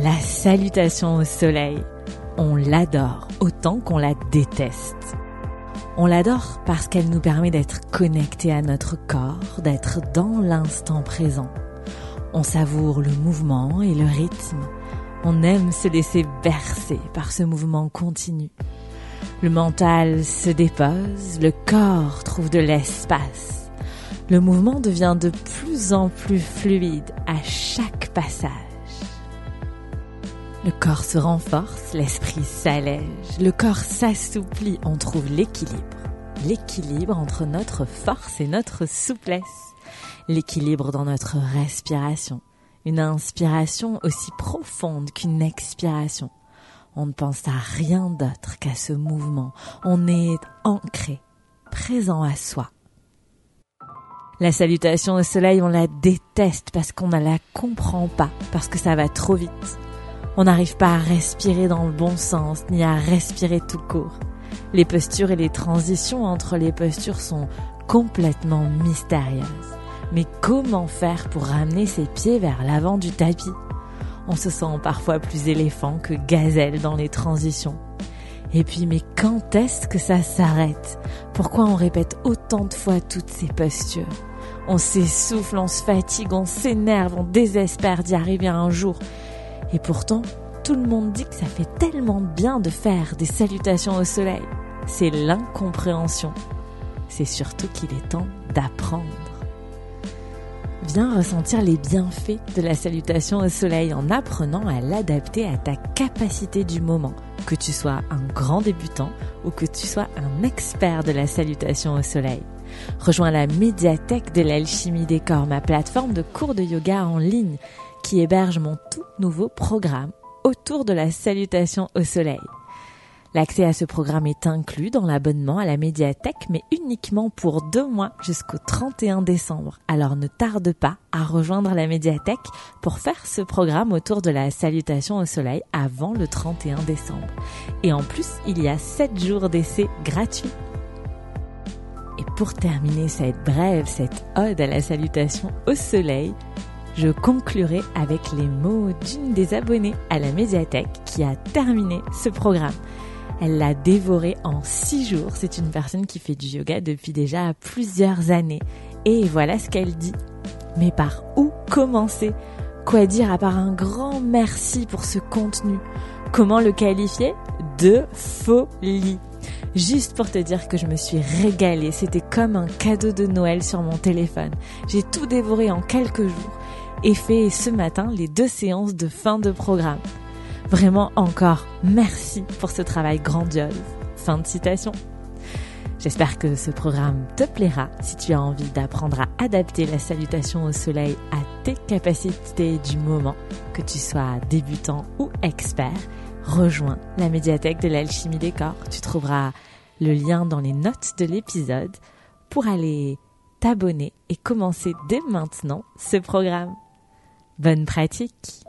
La salutation au soleil, on l'adore autant qu'on la déteste. On l'adore parce qu'elle nous permet d'être connectés à notre corps, d'être dans l'instant présent. On savoure le mouvement et le rythme. On aime se laisser bercer par ce mouvement continu. Le mental se dépose, le corps trouve de l'espace. Le mouvement devient de plus en plus fluide à chaque passage. Le corps se renforce, l'esprit s'allège, le corps s'assouplit, on trouve l'équilibre. L'équilibre entre notre force et notre souplesse. L'équilibre dans notre respiration. Une inspiration aussi profonde qu'une expiration. On ne pense à rien d'autre qu'à ce mouvement. On est ancré, présent à soi. La salutation au soleil, on la déteste parce qu'on ne la comprend pas, parce que ça va trop vite. On n'arrive pas à respirer dans le bon sens, ni à respirer tout court. Les postures et les transitions entre les postures sont complètement mystérieuses. Mais comment faire pour ramener ses pieds vers l'avant du tapis? On se sent parfois plus éléphant que gazelle dans les transitions. Et puis, mais quand est-ce que ça s'arrête? Pourquoi on répète autant de fois toutes ces postures? On s'essouffle, on se fatigue, on s'énerve, on désespère d'y arriver un jour. Et pourtant, tout le monde dit que ça fait tellement bien de faire des salutations au soleil. C'est l'incompréhension. C'est surtout qu'il est temps d'apprendre. Viens ressentir les bienfaits de la salutation au soleil en apprenant à l'adapter à ta capacité du moment, que tu sois un grand débutant ou que tu sois un expert de la salutation au soleil. Rejoins la médiathèque de l'alchimie des corps, ma plateforme de cours de yoga en ligne qui héberge mon tout nouveau programme autour de la salutation au soleil. L'accès à ce programme est inclus dans l'abonnement à la médiathèque, mais uniquement pour deux mois jusqu'au 31 décembre. Alors ne tarde pas à rejoindre la médiathèque pour faire ce programme autour de la salutation au soleil avant le 31 décembre. Et en plus, il y a 7 jours d'essai gratuits. Et pour terminer cette brève, cette ode à la salutation au soleil, je conclurai avec les mots d'une des abonnées à la médiathèque qui a terminé ce programme. Elle l'a dévoré en six jours. C'est une personne qui fait du yoga depuis déjà plusieurs années. Et voilà ce qu'elle dit. Mais par où commencer? Quoi dire à part un grand merci pour ce contenu? Comment le qualifier? De folie. Juste pour te dire que je me suis régalée, c'était comme un cadeau de Noël sur mon téléphone. J'ai tout dévoré en quelques jours et fait ce matin les deux séances de fin de programme. Vraiment encore merci pour ce travail grandiose. Fin de citation. J'espère que ce programme te plaira si tu as envie d'apprendre à adapter la salutation au soleil à tes capacités du moment, que tu sois débutant ou expert. Rejoins la médiathèque de l'alchimie des corps. Tu trouveras le lien dans les notes de l'épisode pour aller t'abonner et commencer dès maintenant ce programme. Bonne pratique